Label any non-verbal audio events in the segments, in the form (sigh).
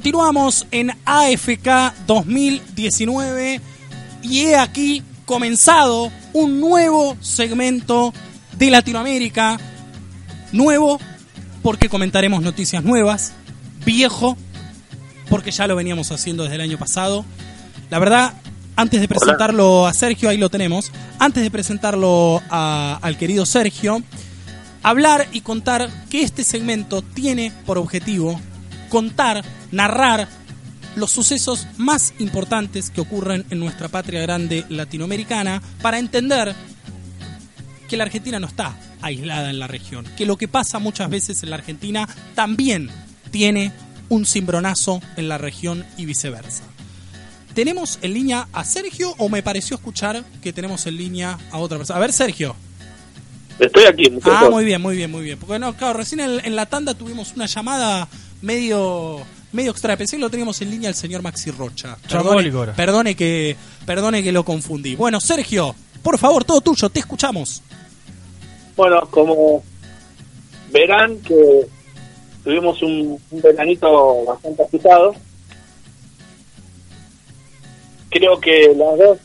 Continuamos en AFK 2019 y he aquí comenzado un nuevo segmento de Latinoamérica. Nuevo porque comentaremos noticias nuevas. Viejo porque ya lo veníamos haciendo desde el año pasado. La verdad, antes de presentarlo a Sergio, ahí lo tenemos, antes de presentarlo a- al querido Sergio, hablar y contar que este segmento tiene por objetivo contar, narrar los sucesos más importantes que ocurren en nuestra patria grande latinoamericana para entender que la Argentina no está aislada en la región, que lo que pasa muchas veces en la Argentina también tiene un cimbronazo en la región y viceversa. ¿Tenemos en línea a Sergio o me pareció escuchar que tenemos en línea a otra persona? A ver, Sergio. Estoy aquí. Ah, muy bien, muy bien, muy bien. Porque no, claro, recién en, en la tanda tuvimos una llamada medio medio extraña. Pensé que lo teníamos en línea el señor Maxi Rocha. Perdone, perdone que perdone que lo confundí. Bueno, Sergio, por favor, todo tuyo, te escuchamos. Bueno, como verán que tuvimos un, un veranito bastante agitado, creo que las dos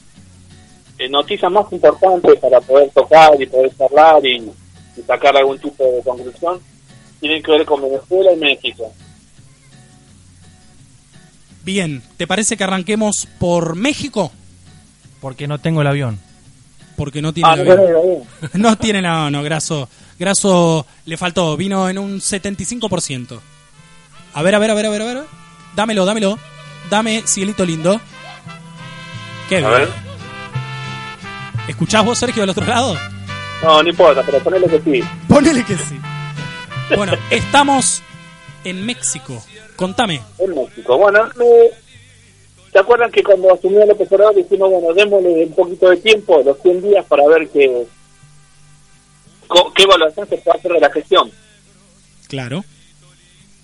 eh, noticias más importantes para poder tocar y poder charlar y, y sacar algún tipo de conclusión tienen que ver con Venezuela y México. Bien, ¿te parece que arranquemos por México? Porque no tengo el avión. Porque no tiene Ah, avión. bueno, bueno. (laughs) No tiene, no, no, Graso. Graso le faltó, vino en un 75%. A ver, a ver, a ver, a ver, a ver. Dámelo, dámelo. Dame, cielito lindo. Qué A bien. ver. ¿Escuchás vos, Sergio, del otro lado? No, no importa, pero ponele que sí. Ponele que sí. Bueno, estamos en México. Contame. en México. Bueno, me- ¿se acuerdan que cuando asumió López Obrador dijimos, bueno, démosle un poquito de tiempo, los 100 días, para ver qué, qué evaluación se puede hacer de la gestión? Claro.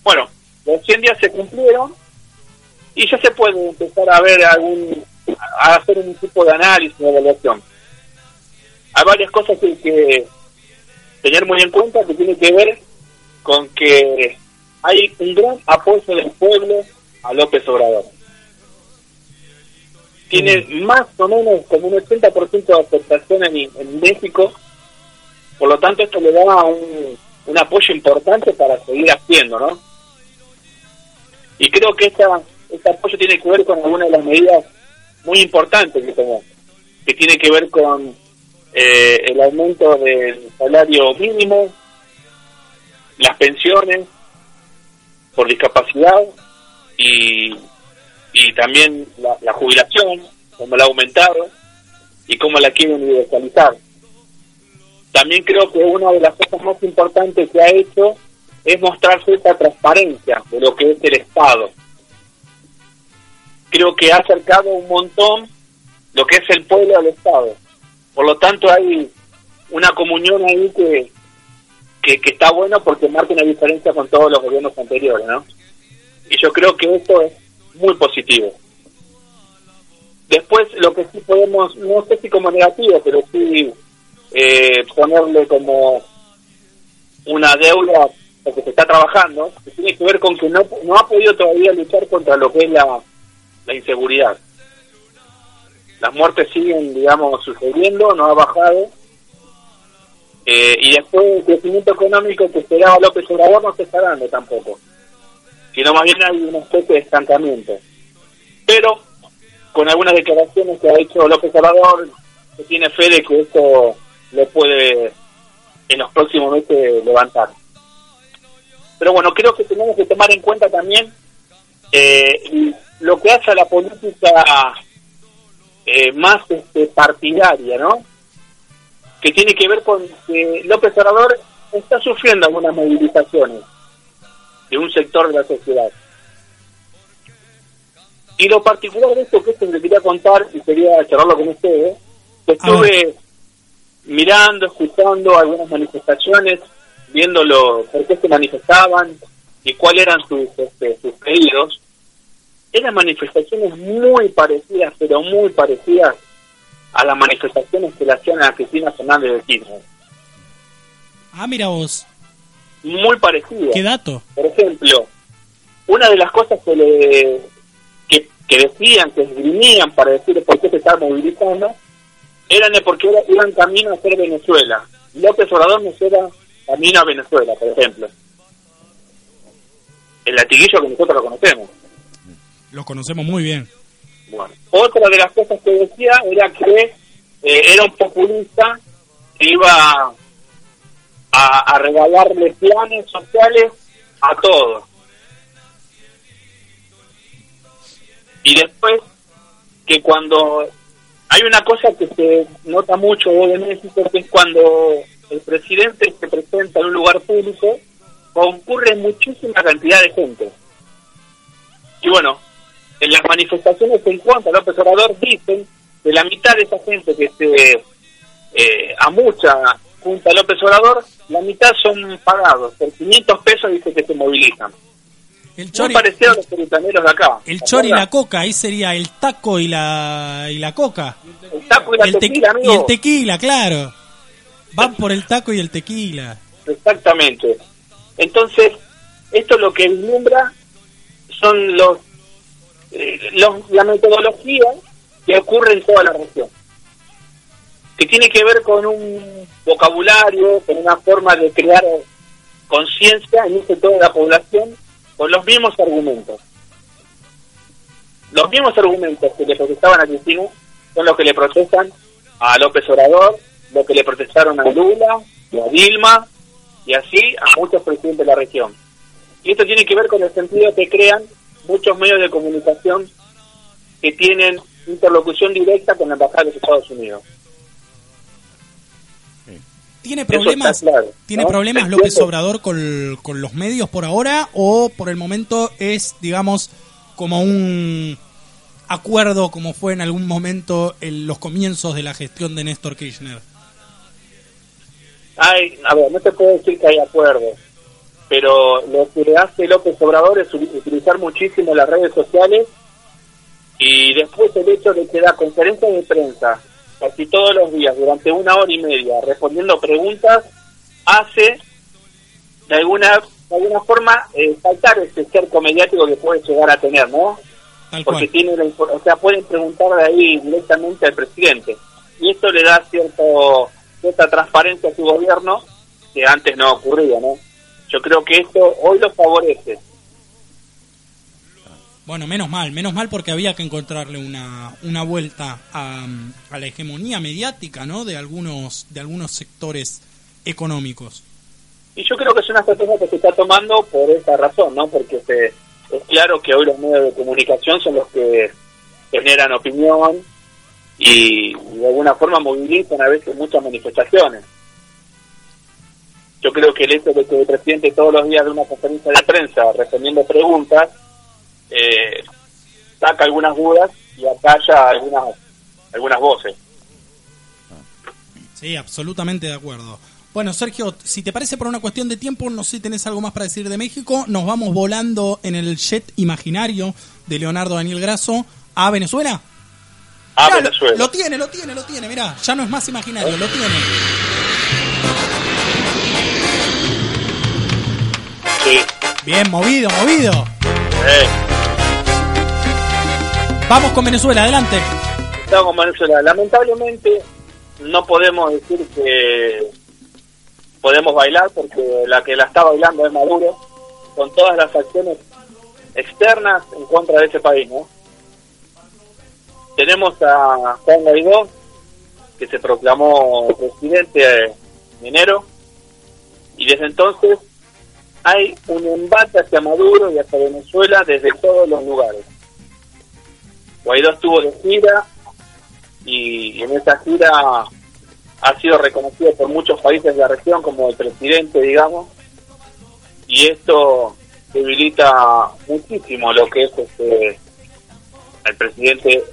Bueno, los 100 días se cumplieron y ya se puede empezar a ver algún, a hacer un tipo de análisis, de evaluación. Hay varias cosas que hay que tener muy en cuenta que tiene que ver con que hay un gran apoyo del pueblo a López Obrador. Tiene más o menos como un 80% de aceptación en, en México, por lo tanto esto le da un, un apoyo importante para seguir haciendo, ¿no? Y creo que esta, este apoyo tiene que ver con algunas de las medidas muy importantes que tomó, que tiene que ver con eh, el aumento del salario mínimo, las pensiones por discapacidad y, y también la, la jubilación, como la ha aumentado y cómo la quieren universalizar. También creo que una de las cosas más importantes que ha hecho es mostrar cierta transparencia de lo que es el Estado. Creo que ha acercado un montón lo que es el pueblo al Estado. Por lo tanto, hay una comunión ahí que, que, está bueno porque marca una diferencia con todos los gobiernos anteriores, ¿no? Y yo creo que esto es muy positivo. Después, lo que sí podemos, no sé si como negativo, pero sí eh, ponerle como una deuda porque se está trabajando, que tiene que ver con que no, no ha podido todavía luchar contra lo que es la, la inseguridad. Las muertes siguen, digamos, sucediendo, no ha bajado. Eh, y después el crecimiento económico que esperaba López Obrador no se está dando tampoco, sino más bien hay una especie de estancamiento. Pero con algunas declaraciones que ha hecho López Obrador, que tiene fe de que esto le puede en los próximos meses levantar. Pero bueno, creo que tenemos que tomar en cuenta también eh, lo que hace a la política eh, más este, partidaria, ¿no? Que tiene que ver con que López Obrador está sufriendo algunas movilizaciones de un sector de la sociedad. Y lo particular de esto que esto que quería contar y quería charlarlo con ustedes, que estuve mirando, escuchando algunas manifestaciones, viéndolo por qué se manifestaban y cuáles eran sus, este, sus pedidos, eran manifestaciones muy parecidas, pero muy parecidas a las manifestaciones que le hacían a Cristina Fernández de Kirchner. Ah, mira vos. Muy parecidas. ¿Qué dato? Por ejemplo, una de las cosas que le que, que decían, que esgrimían para decir por qué se estaba movilizando, eran de porque era, iban camino a ser Venezuela. López Obrador no era camino a Venezuela, por ejemplo. El latiguillo que nosotros lo conocemos. Lo conocemos muy bien. Bueno, otra de las cosas que decía era que eh, era un populista que iba a, a regalarle planes sociales a todos. Y después, que cuando hay una cosa que se nota mucho en México, que es cuando el presidente se presenta en un lugar público, concurre muchísima cantidad de gente. Y bueno, en las manifestaciones en cuanto a López Obrador dicen que la mitad de esa gente que se eh, a mucha junta a López Obrador, la mitad son pagados. Por 500 pesos dice que se movilizan. El Muy chori, parecido a los puritaneros de acá. el ¿te chori y la coca, ahí sería el taco y la, y la coca. El taco y la el te- tequila, y el tequila, claro. Van por el taco y el tequila. Exactamente. Entonces, esto lo que vislumbra son los, eh, los la metodología que ocurre en toda la región. Que tiene que ver con un vocabulario, con una forma de crear conciencia en ese toda la población con los mismos argumentos. Los mismos argumentos que le protestaban a Cristina son los que le protestan a López Obrador, lo que le protestaron a Lula y a Dilma y así a muchos presidentes de la región. Y esto tiene que ver con el sentido que crean muchos medios de comunicación que tienen interlocución directa con la Embajada de los Estados Unidos. ¿Tiene problemas, claro, ¿tiene ¿no? problemas. López Obrador con, con los medios por ahora o por el momento es, digamos, como un acuerdo como fue en algún momento en los comienzos de la gestión de Néstor Kirchner? Hay, a ver, no te puedo decir que hay acuerdos, pero lo que hace López Obrador es utilizar muchísimo las redes sociales y después el hecho de que da conferencias de prensa casi todos los días durante una hora y media respondiendo preguntas hace de alguna de alguna forma eh, saltar ese cerco mediático que puede llegar a tener, ¿no? Tal porque cual. tiene la o sea pueden preguntar de ahí directamente al presidente y esto le da cierto cierta transparencia a su gobierno que antes no ocurría no yo creo que esto hoy lo favorece Bueno, menos mal, menos mal porque había que encontrarle una, una vuelta a, a la hegemonía mediática, ¿no? De algunos, de algunos sectores económicos. y yo creo que es una estrategia que se está tomando por esa razón no porque se, es claro que hoy los medios de comunicación son los que generan opinión y, y de alguna forma movilizan a veces muchas manifestaciones creo que el hecho de que el presidente todos los días de una conferencia de prensa respondiendo preguntas eh, saca algunas dudas y acalla algunas algunas voces. Sí, absolutamente de acuerdo. Bueno, Sergio, si te parece por una cuestión de tiempo, no sé si tenés algo más para decir de México, nos vamos volando en el jet imaginario de Leonardo Daniel Grasso a Venezuela. A Mirá, Venezuela. Lo, tiene, lo tiene, lo tiene, mirá, ya no es más imaginario, lo tiene. Sí. Bien, movido, movido. Vamos con Venezuela, adelante. estamos con Venezuela. Lamentablemente no podemos decir que podemos bailar porque la que la está bailando es Maduro con todas las acciones externas en contra de ese país, ¿no? Tenemos a Juan Guaidó que se proclamó presidente en enero y desde entonces hay un embate hacia Maduro y hacia Venezuela desde todos los lugares. Guaidó estuvo de gira y en esa gira ha sido reconocido por muchos países de la región como el presidente, digamos, y esto debilita muchísimo lo que es este el presidente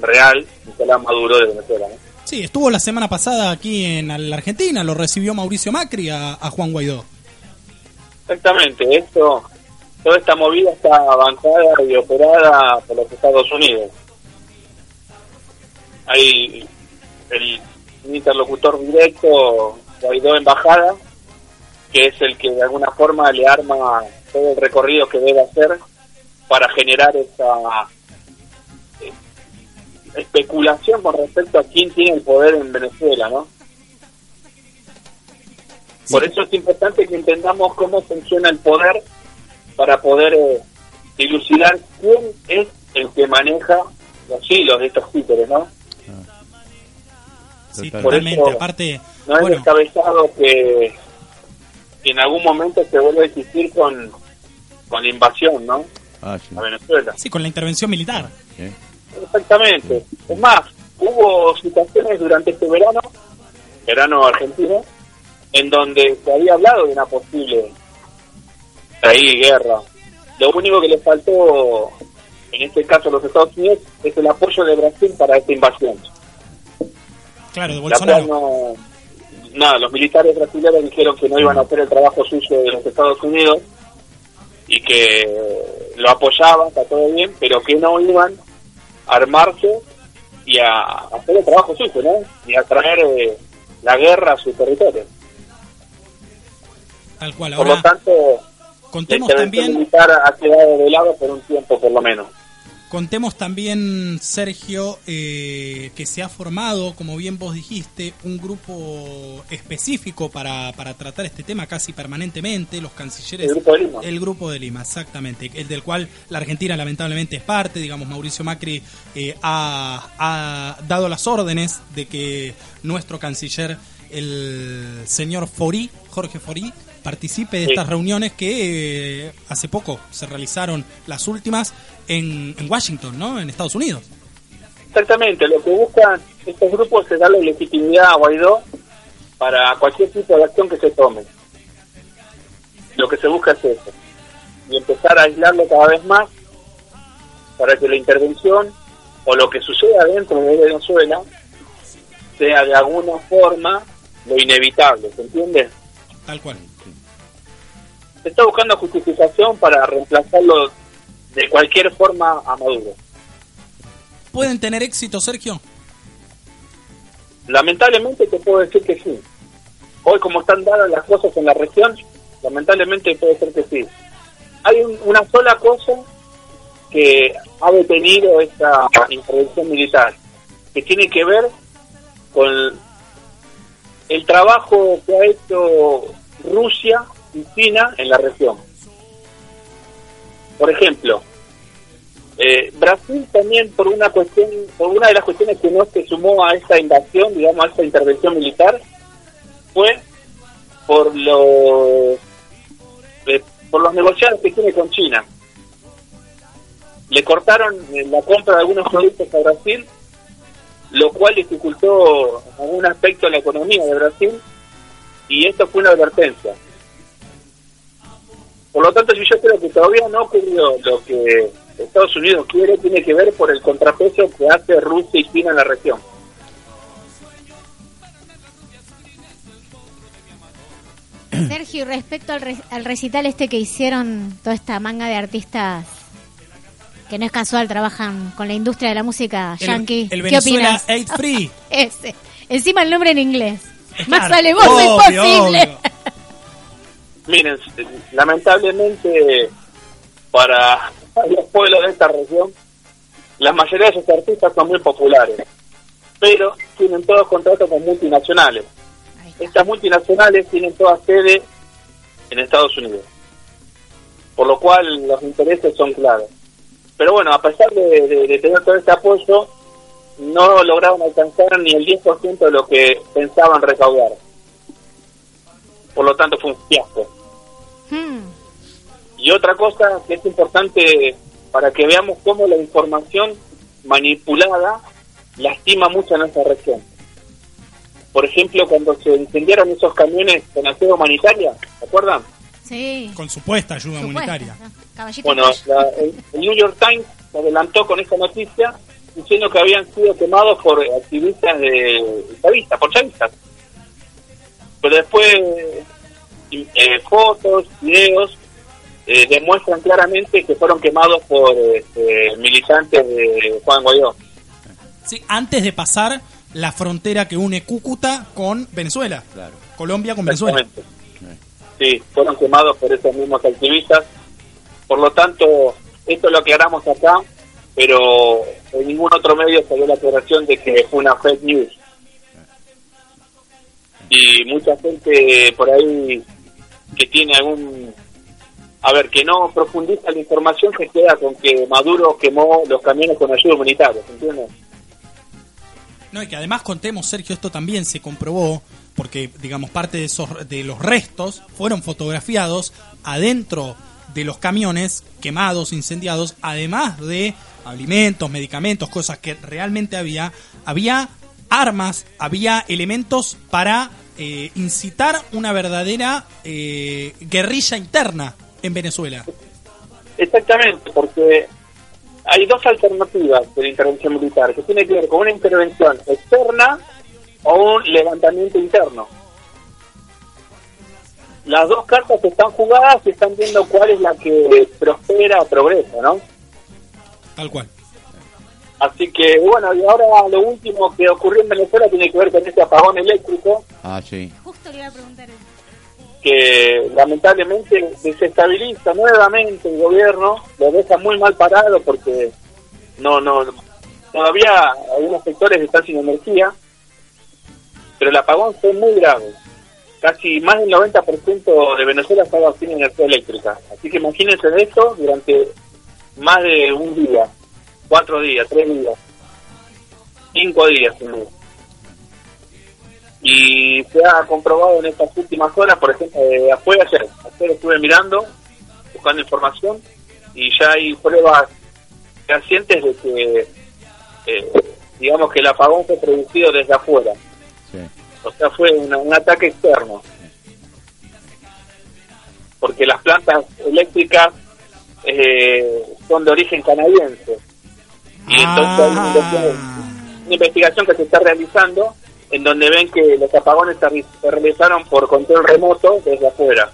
real, Nicolás Maduro de Venezuela. ¿no? Sí, estuvo la semana pasada aquí en la Argentina, lo recibió Mauricio Macri a, a Juan Guaidó. Exactamente, esto, toda esta movida está avanzada y operada por los Estados Unidos. Hay el interlocutor directo, Guaidó Embajada, que es el que de alguna forma le arma todo el recorrido que debe hacer para generar esa eh, especulación con respecto a quién tiene el poder en Venezuela, ¿no? Por eso es importante que entendamos cómo funciona el poder para poder eh, dilucidar quién es el que maneja los hilos de estos títeres, ¿no? Sí, Total. totalmente. Por eso, Aparte, No es bueno, descabezado que, que en algún momento se vuelva a existir con, con la invasión, ¿no? Ah, sí. A Venezuela. sí, con la intervención militar. Exactamente. Es más, hubo situaciones durante este verano, verano argentino, en donde se había hablado de una posible ahí guerra. Lo único que le faltó, en este caso a los Estados Unidos, es el apoyo de Brasil para esta invasión. Claro, de Bolsonaro. no, nada, los militares brasileños dijeron que no iban a hacer el trabajo sucio de los Estados Unidos y que lo apoyaban, está todo bien, pero que no iban a armarse y a hacer el trabajo sucio, ¿no? Y a traer eh, la guerra a su territorio. Tal cual. Por lo Ahora, tanto, contemos también, militar ha quedado de lado por un tiempo, por lo menos. contemos también, Sergio, eh, que se ha formado, como bien vos dijiste, un grupo específico para, para tratar este tema casi permanentemente, los cancilleres. El Grupo de Lima. El Grupo de Lima, exactamente. El del cual la Argentina lamentablemente es parte. Digamos, Mauricio Macri eh, ha, ha dado las órdenes de que nuestro canciller, el señor Forí, Jorge Forí, participe de Sí. estas reuniones que eh, hace poco se realizaron las últimas en, en Washington, ¿no? En Estados Unidos. Exactamente, lo que buscan estos grupos es darle legitimidad a Guaidó para cualquier tipo de acción que se tome. Lo que se busca es eso, y empezar a aislarlo cada vez más para que la intervención o lo que suceda dentro de Venezuela sea de alguna forma lo inevitable, ¿se entiende? Tal cual. Se está buscando justificación para reemplazarlo de cualquier forma a Maduro. ¿Pueden tener éxito, Sergio? Lamentablemente te puedo decir que sí. Hoy como están dadas las cosas en la región, lamentablemente puede ser que sí. Hay un- una sola cosa que ha detenido esta intervención militar, que tiene que ver con el trabajo que ha hecho Rusia China en la región. Por ejemplo, eh, Brasil también por una cuestión, por una de las cuestiones que no se sumó a esta invasión, digamos, a esta intervención militar, fue por los eh, por los negociados que tiene con China. Le cortaron eh, la compra de algunos productos a Brasil, lo cual dificultó algún aspecto la economía de Brasil, y esto fue una advertencia. Por lo tanto, si yo creo que todavía no ocurrió lo que Estados Unidos quiere, tiene que ver por el contrapeso que hace Rusia y China en la región. Sergio, respecto al, re- al recital este que hicieron toda esta manga de artistas que no es casual, trabajan con la industria de la música El, yankee. el ¿Qué Venezuela opinas? Aid Free. (laughs) Ese. Encima el nombre en inglés. Más alevoso obvio, imposible. obvio. Miren, lamentablemente para los pueblos de esta región, la mayoría de esos artistas son muy populares, pero tienen todos contratos con multinacionales. Estas multinacionales tienen toda sede en Estados Unidos, por lo cual los intereses son claros. Pero bueno, a pesar de, de- de tener todo este apoyo, no lograron alcanzar ni el 10% de lo que pensaban recaudar. Por lo tanto, fue un fiasco. Hmm. Y otra cosa que es importante para que veamos cómo la información manipulada lastima mucho a nuestra región. Por ejemplo, cuando se incendiaron esos camiones con ayuda humanitaria, ¿se acuerdan? Sí. Con supuesta ayuda humanitaria. Caballito Bueno, la- el, el New York Times se adelantó con esta noticia diciendo que habían sido quemados por activistas de chavistas, por chavistas. Pero después eh, fotos, videos eh, demuestran claramente que fueron quemados por este, militantes de Juan Guaidó. Sí, antes de pasar la frontera que une Cúcuta con Venezuela. Claro. Colombia con Venezuela. Sí, fueron quemados por esos mismos activistas. Por lo tanto, esto lo aclaramos acá, pero en ningún otro medio se dio la aclaración de que fue una fake news. Y mucha gente por ahí que tiene algún a ver, que no profundiza la información que queda con que Maduro quemó los camiones con ayuda humanitaria, ¿entiendes? No, y que además contemos, Sergio, esto también se comprobó, porque, digamos, parte de, esos, de los restos fueron fotografiados adentro de los camiones quemados, incendiados, además de alimentos, medicamentos, cosas que realmente había, había armas, había elementos para eh, incitar una verdadera eh, guerrilla interna en Venezuela. Exactamente, porque hay dos alternativas de la intervención militar, que tiene que ver con una intervención externa o un levantamiento interno. Las dos cartas están jugadas y están viendo cuál es la que prospera o progresa, ¿no? Tal cual. Así que, bueno, y ahora lo último que ocurrió en Venezuela tiene que ver con este apagón eléctrico. Ah, sí. Justo le iba a preguntar eso. que lamentablemente desestabiliza nuevamente el gobierno, lo deja muy mal parado porque no, no, todavía algunos sectores están sin energía, pero el apagón fue muy grave. Casi más del 90% de Venezuela estaba sin energía eléctrica. Así que imagínense esto durante más de un día, cuatro días, tres días, cinco días. sin luz. Y se ha comprobado en estas últimas horas, por ejemplo, eh, fue ayer, ayer estuve mirando, buscando información, y ya hay pruebas fehacientes de que, eh, digamos que el apagón fue producido desde afuera. Sí. O sea, fue una- un ataque externo. Porque las plantas eléctricas eh, son de origen canadiense. Y entonces hay una investigación- Ah, una investigación que se está realizando en donde ven que los apagones se, re- se realizaron por control remoto desde afuera.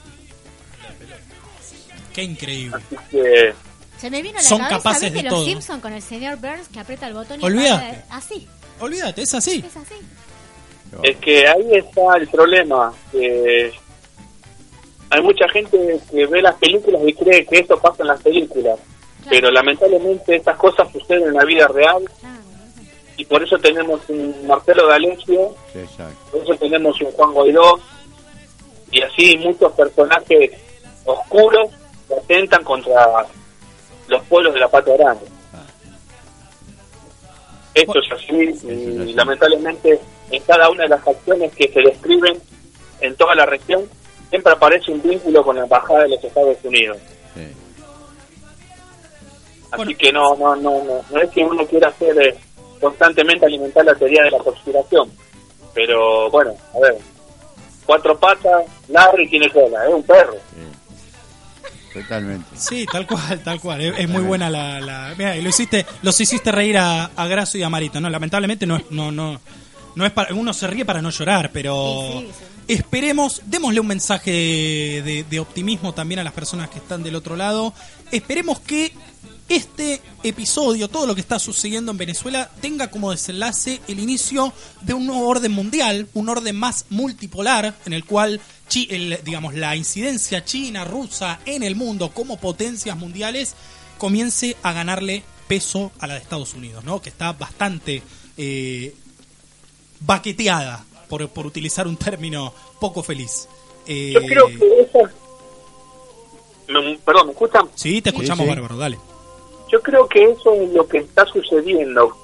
qué increíble. Así que Se me vino a la Son cabeza, capaces ¿viste de los todo. Simpson con el señor Burns que aprieta el botón y Olvídate. Así, Olvídate, es así. es así. es que ahí está el problema. que hay mucha gente que ve las películas y cree que esto pasa en las películas. Pero lamentablemente estas cosas suceden en la vida real Claro. y por eso tenemos un Marcelo D'Alessio, por eso tenemos un Juan Guaidó y así muchos personajes oscuros que atentan contra los pueblos de la Pata Grande. Esto es así y lamentablemente en cada una de las acciones que se describen en toda la región siempre aparece un vínculo con la embajada de los Estados Unidos. Sí. Así Bueno. que no, no, no, no, no es que uno quiera hacer eh, constantemente alimentar la teoría de la conspiración. Pero bueno, a ver, cuatro patas, Larry tiene cola, es un perro. sí. Totalmente. Sí, tal cual, tal cual. Es, es muy buena la, la- Mira, y lo hiciste, los hiciste reír a, a Graso y a Marito, ¿no? Lamentablemente no es, no, no, no es para, uno se ríe para no llorar, pero Sí, sí, esperemos, démosle un mensaje de, de optimismo también a las personas que están del otro lado. Esperemos que este episodio, todo lo que está sucediendo en Venezuela, tenga como desenlace el inicio de un nuevo orden mundial, un orden más multipolar, en el cual, el- digamos, la incidencia china, rusa en el mundo como potencias mundiales comience a ganarle peso a la de Estados Unidos, ¿no? Que está bastante eh, baqueteada, por, por utilizar un término poco feliz. Eh, Yo creo que eso... Me- perdón, ¿me escuchan? Sí, te escuchamos, sí. Bárbaro, dale. Yo creo que eso es lo que está sucediendo.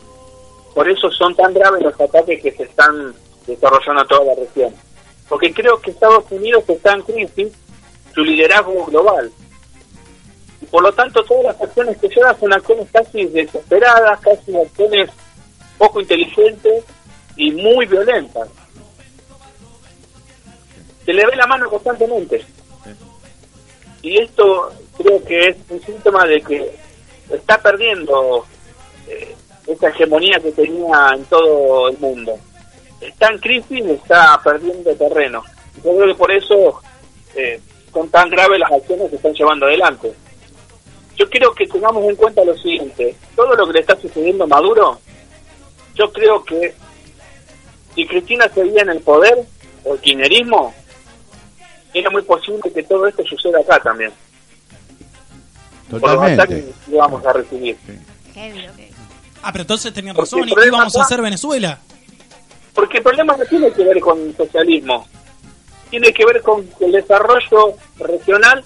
Por eso son tan graves los ataques que se están desarrollando en toda la región. Porque creo que Estados Unidos está en crisis su liderazgo global. Y por lo tanto todas las acciones que llevan son acciones casi desesperadas, casi acciones poco inteligentes y muy violentas. Se le ve la mano constantemente. Y esto creo que es un síntoma de que está perdiendo eh, esa hegemonía que tenía en todo el mundo. Está en crisis y está perdiendo terreno. Yo creo que por eso eh, son tan graves las acciones que están llevando adelante. Yo quiero que tengamos en cuenta lo siguiente, todo lo que le está sucediendo a Maduro, yo creo que si Cristina seguía en el poder, o el kirchnerismo, era muy posible que todo esto suceda acá también. Por los Totalmente. ataques que íbamos a recibir. Ah, pero entonces tenían razón y problema íbamos a hacer Venezuela. Porque el problema no tiene que ver con el socialismo, tiene que ver con el desarrollo regional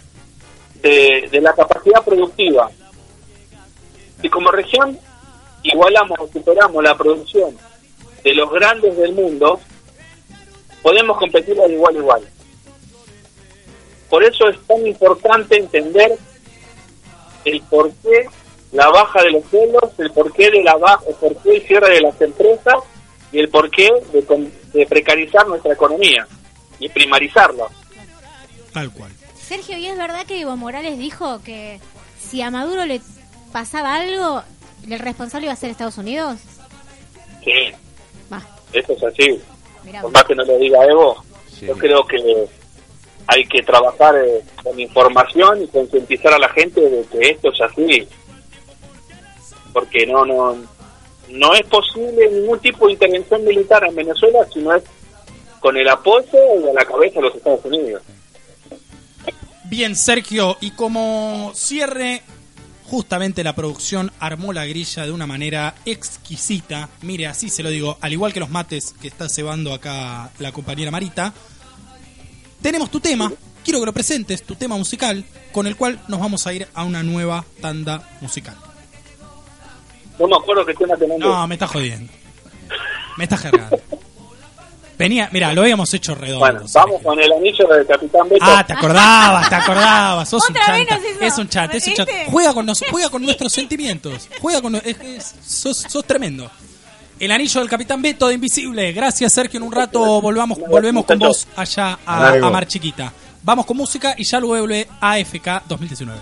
de, de la capacidad productiva. Si como región igualamos o superamos la producción de los grandes del mundo, podemos competir de igual a igual. Por eso es tan importante entender el porqué la baja de los sueldos, el porqué de la baja, el porqué el cierre de las empresas y el porqué de, de precarizar nuestra economía y primarizarla. Tal cual. Sergio, ¿y es verdad que Evo Morales dijo que si a Maduro le pasaba algo, el responsable iba a ser Estados Unidos? Sí, Va, eso es así. mirá. Por más que no lo diga Evo, Sí. yo creo que hay que trabajar eh, con información y concientizar a la gente de que esto es así. Porque no, no, no es posible ningún tipo de intervención militar en Venezuela si no es con el apoyo y a la cabeza de los Estados Unidos. Bien, Sergio, y como cierre, justamente la producción armó la grilla de una manera exquisita. Mire, así se lo digo, al igual que los mates que está cebando acá la compañera Marita. Tenemos tu tema, quiero que lo presentes, tu tema musical, con el cual nos vamos a ir a una nueva tanda musical. No me acuerdo qué tema tenemos. No, me está jodiendo. Me está jergando. Venía, mira, lo habíamos hecho redondo. bueno, Sergio. vamos con el anillo del Capitán Beto. Ah, te acordabas, te acordabas. Sos un Otra vez chanta. Es un chat, es un chat. Juega con, nos, juega con nuestros sentimientos. Juega con. es- es- sos, sos tremendo. El anillo del Capitán Beto de Invisible. Gracias, Sergio. En un rato volvamos, volvemos con vos allá a, a Mar Chiquita. Vamos con música y ya luego vuelve AFK 2019.